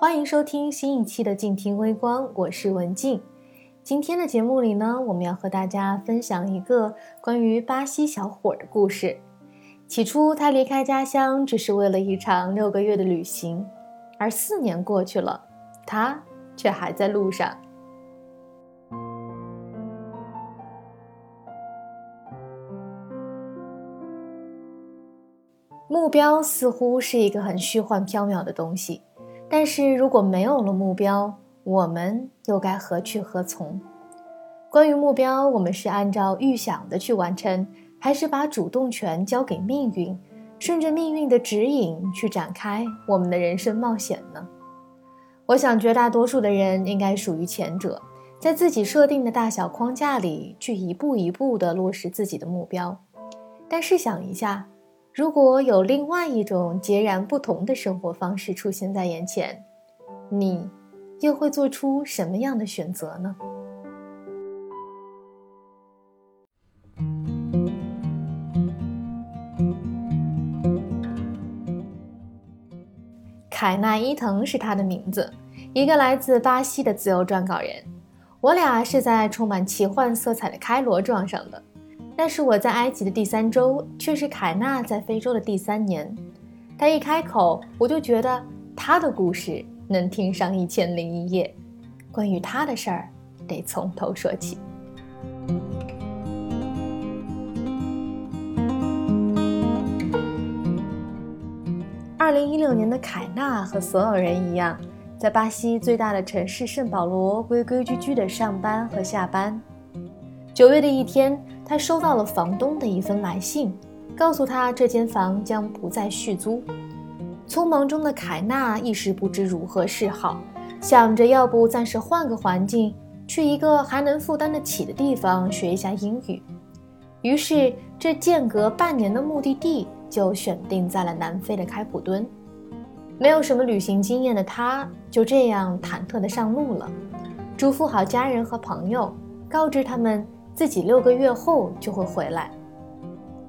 欢迎收听新一期的静听微光，我是文静。今天的节目里呢，我们要和大家分享一个关于巴西小伙的故事。起初，他离开家乡只是为了一场六个月的旅行，而四年过去了，他却还在路上。目标似乎是一个很虚幻缥缈的东西，但是如果没有了目标，我们又该何去何从？关于目标，我们是按照预想的去完成，还是把主动权交给命运，顺着命运的指引去展开我们的人生冒险呢？我想，绝大多数的人应该属于前者，在自己设定的大小框架里去一步一步地落实自己的目标。但试想一下。如果有另外一种截然不同的生活方式出现在眼前，你又会做出什么样的选择呢？凯纳伊藤是他的名字，一个来自巴西的自由撰稿人。我俩是在充满奇幻色彩的开罗撞上的。但是我在埃及的第三周，却是凯纳在非洲的第三年。他一开口，我就觉得他的故事能听上一千零一夜。关于他的事儿，得从头说起。二零一六年的凯纳和所有人一样，在巴西最大的城市圣保罗规规矩矩的上班和下班。九月的一天。他收到了房东的一封来信，告诉他这间房将不再续租。匆忙中的凯纳一时不知如何是好，想着要不暂时换个环境，去一个还能负担得起的地方学一下英语。于是，这间隔半年的目的地就选定在了南非的开普敦。没有什么旅行经验的他，就这样忐忑地上路了，嘱咐好家人和朋友，告知他们。自己六个月后就会回来，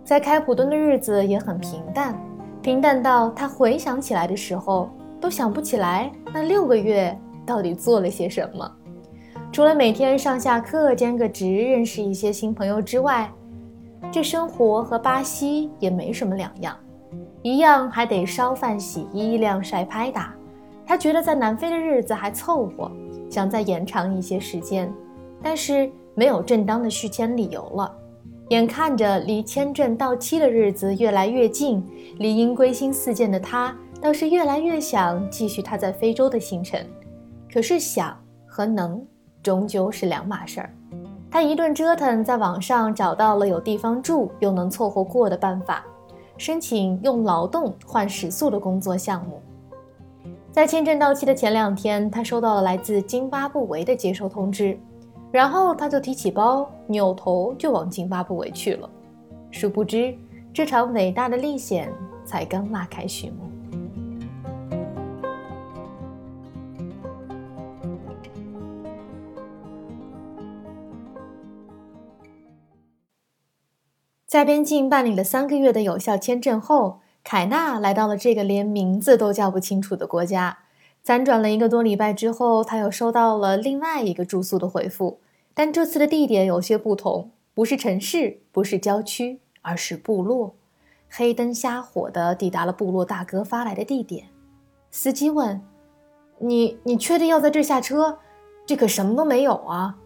在开普敦的日子也很平淡，平淡到他回想起来的时候都想不起来那六个月到底做了些什么。除了每天上下课兼个职，认识一些新朋友之外，这生活和巴西也没什么两样，一样还得烧饭、洗衣、晾晒、拍打。他觉得在南非的日子还凑合，想再延长一些时间，但是。没有正当的续签理由了，眼看着离签证到期的日子越来越近，理应归心似箭的他倒是越来越想继续他在非洲的行程。可是想和能终究是两码事儿。他一顿折腾，在网上找到了有地方住又能凑合过的办法，申请用劳动换食宿的工作项目。在签证到期的前两天，他收到了来自津巴布韦的接收通知。然后他就提起包，扭头就往津巴布韦去了。殊不知，这场伟大的历险才刚拉开序幕。在边境办理了三个月的有效签证后，凯纳来到了这个连名字都叫不清楚的国家。辗转了一个多礼拜之后，他又收到了另外一个住宿的回复，但这次的地点有些不同，不是城市，不是郊区，而是部落。黑灯瞎火的抵达了部落大哥发来的地点。司机问：“你你确定要在这下车？这可什么都没有啊！”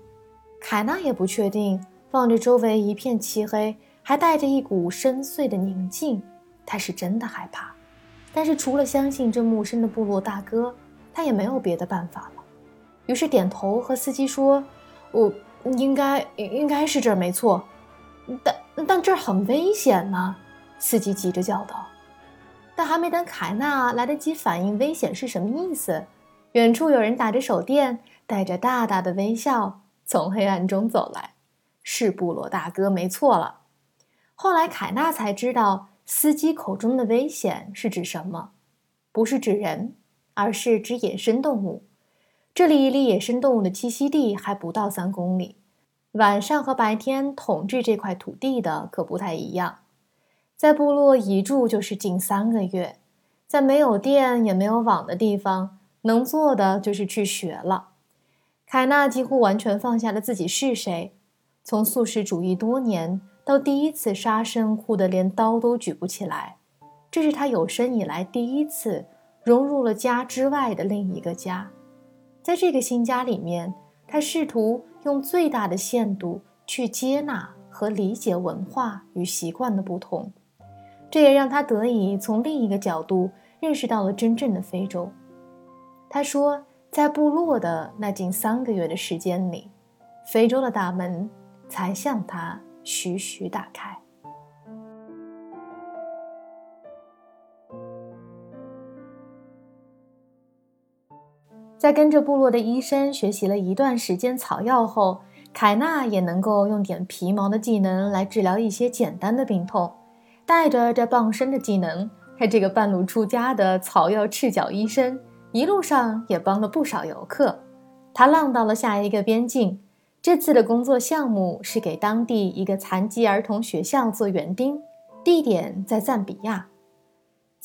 凯娜也不确定，望着周围一片漆黑，还带着一股深邃的宁静，他是真的害怕。但是除了相信这陌生的部落大哥，他也没有别的办法了，于是点头和司机说：“我应该应该是这儿没错，但但这儿很危险呢。”司机急着叫道。但还没等凯纳来得及反应危险是什么意思，远处有人打着手电，带着大大的微笑从黑暗中走来，是部落大哥没错了。后来凯纳才知道，司机口中的危险是指什么，不是指人。而是指野生动物，这里离野生动物的栖息地还不到三公里。晚上和白天统治这块土地的可不太一样。在部落一住就是近三个月，在没有电也没有网的地方，能做的就是去学了。凯纳几乎完全放下了自己是谁，从素食主义多年到第一次杀生哭得连刀都举不起来，这是他有生以来第一次融入了家之外的另一个家。在这个新家里面，他试图用最大的限度去接纳和理解文化与习惯的不同。这也让他得以从另一个角度认识到了真正的非洲。他说，在部落的那近三个月的时间里，非洲的大门才向他徐徐打开。在跟着部落的医生学习了一段时间草药后，凯纳也能够用点皮毛的技能来治疗一些简单的病痛。带着这傍身的技能，他这个半路出家的草药赤脚医生，一路上也帮了不少游客。他浪到了下一个边境，这次的工作项目是给当地一个残疾儿童学校做园丁，地点在赞比亚。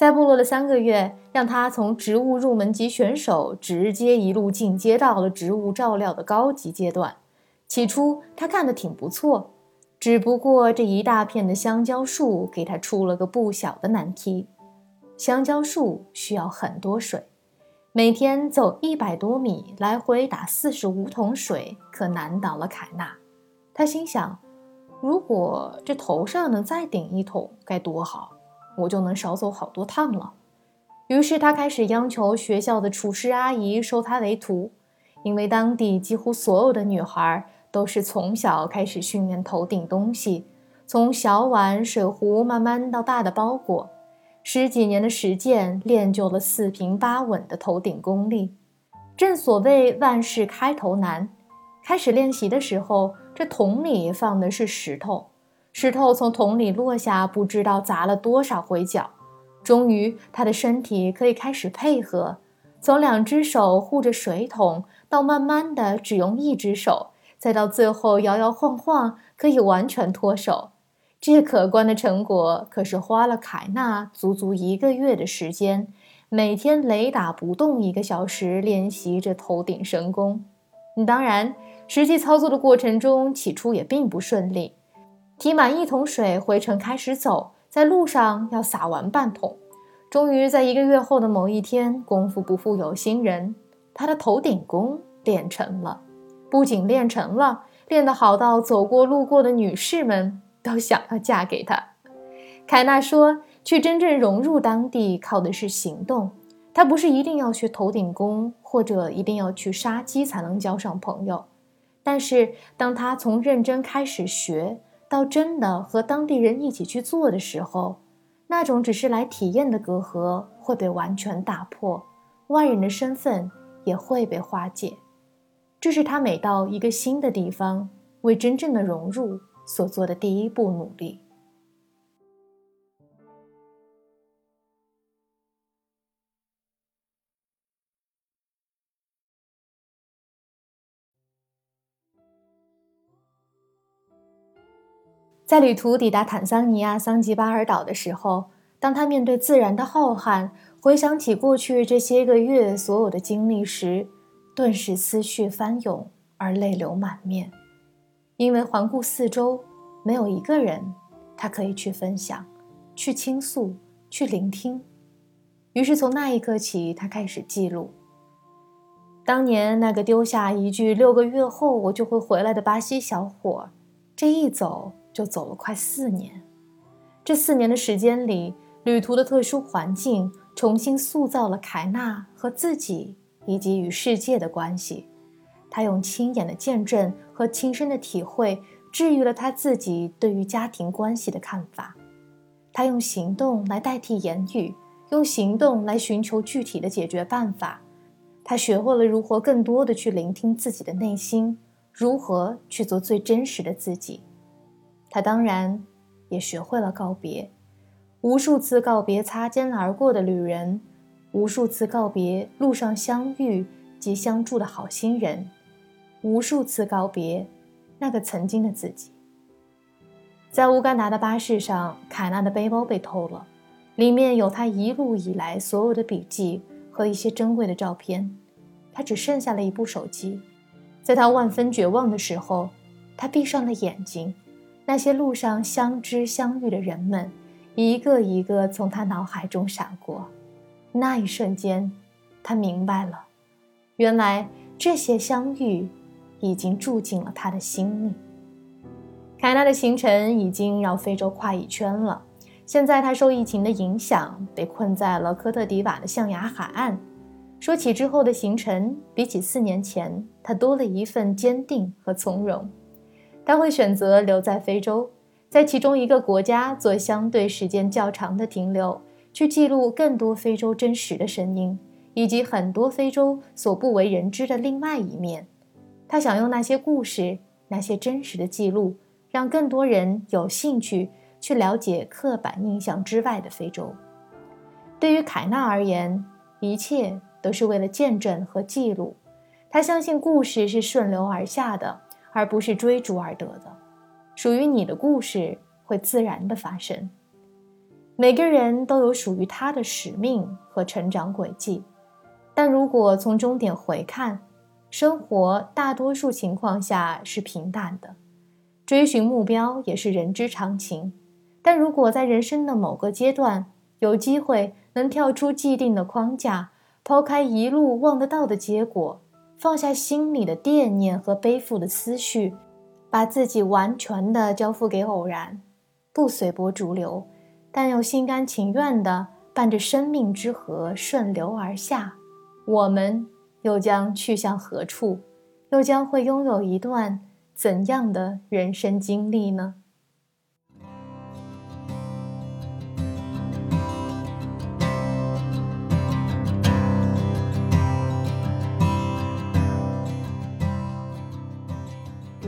在部落的三个月，让他从植物入门级选手直接一路进阶到了植物照料的高级阶段。起初他干得挺不错。只不过这一大片的香蕉树给他出了个不小的难题。香蕉树需要很多水，每天走一百多米，来回打四十五桶水，可难倒了凯纳。他心想，如果这头上能再顶一桶，该多好，我就能少走好多趟了。于是他开始央求学校的厨师阿姨收他为徒，因为当地几乎所有的女孩。都是从小开始训练头顶东西，从小碗、水壶慢慢到大的包裹，十几年的实践练就了四平八稳的头顶功力。正所谓万事开头难，开始练习的时候，这桶里放的是石头，石头从桶里落下，不知道砸了多少回脚。终于，他的身体可以开始配合，从两只手护着水桶，到慢慢的只用一只手。再到最后摇摇晃晃可以完全脱手，这可观的成果可是花了凯纳足足一个月的时间，每天雷打不动一个小时练习着头顶神功。当然，实际操作的过程中起初也并不顺利，提满一桶水回城开始走，在路上要洒完半桶。终于在一个月后的某一天，功夫不负有心人，他的头顶功练成了。不仅练成了，练得好到走过路过的女士们都想要嫁给他。凯纳说：“去真正融入当地，靠的是行动。他不是一定要学头顶功，或者一定要去杀鸡才能交上朋友。但是，当他从认真开始学，到真的和当地人一起去做的时候，那种只是来体验的隔阂会被完全打破，外人的身份也会被化解。”这是他每到一个新的地方，为真正的融入所做的第一步努力。在旅途抵达坦桑尼亚桑吉巴尔岛的时候，当他面对自然的浩瀚，回想起过去这些个月所有的经历时，顿时思绪翻涌而泪流满面，因为环顾四周，没有一个人他可以去分享、去倾诉、去聆听。于是从那一刻起，他开始记录当年那个丢下一句“六个月后我就会回来”的巴西小伙，这一走就走了快四年。这四年的时间里，旅途的特殊环境重新塑造了凯纳和自己。以及与世界的关系，他用亲眼的见证和亲身的体会，治愈了他自己对于家庭关系的看法。他用行动来代替言语，用行动来寻求具体的解决办法。他学会了如何更多的去聆听自己的内心，如何去做最真实的自己。他当然也学会了告别，无数次告别擦肩而过的旅人。无数次告别路上相遇及相助的好心人，无数次告别那个曾经的自己。在乌干达的巴士上，凯纳的背包被偷了，里面有他一路以来所有的笔记和和一些珍贵的照片，他只剩下了一部手机。在他万分绝望的时候，他闭上了眼睛。那些路上相知相遇的人们，一个一个从他脑海中闪过。那一瞬间，他明白了，原来这些相遇已经住进了他的心里。凯纳的行程已经绕非洲跨一圈了。现在他受疫情的影响，被困在了科特迪瓦的象牙海岸。说起之后的行程，比起四年前，他多了一份坚定和从容。他会选择留在非洲，在其中一个国家做相对时间较长的停留，去记录更多非洲真实的声音，以及很多非洲所不为人知的另外一面。他想用那些故事，那些真实的记录，让更多人有兴趣。去了解刻板印象之外的非洲。对于凯纳而言，一切都是为了见证和记录。他相信故事是顺流而下的，而不是追逐而得的。属于你的故事会自然的发生。每个人都有属于他的使命和成长轨迹，但如果从终点回看，生活大多数情况下是平淡的。追寻目标也是人之常情。但如果在人生的某个阶段有机会能跳出既定的框架，抛开一路望得到的结果，放下心里的惦念和背负的思绪，把自己完全的交付给偶然，不随波逐流，但又心甘情愿的伴着生命之河顺流而下，我们又将去向何处？又将会拥有一段怎样的人生经历呢？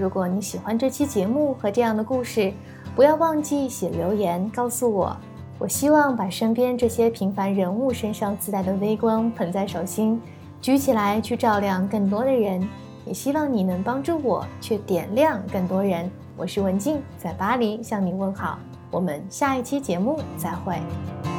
如果你喜欢这期节目和这样的故事，不要忘记写留言告诉我。我希望把身边这些平凡人物身上自带的微光捧在手心，举起来去照亮更多的人。也希望你能帮助我去点亮更多人。我是文静，在巴黎向你问好。我们下一期节目再会。